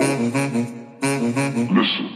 Listen.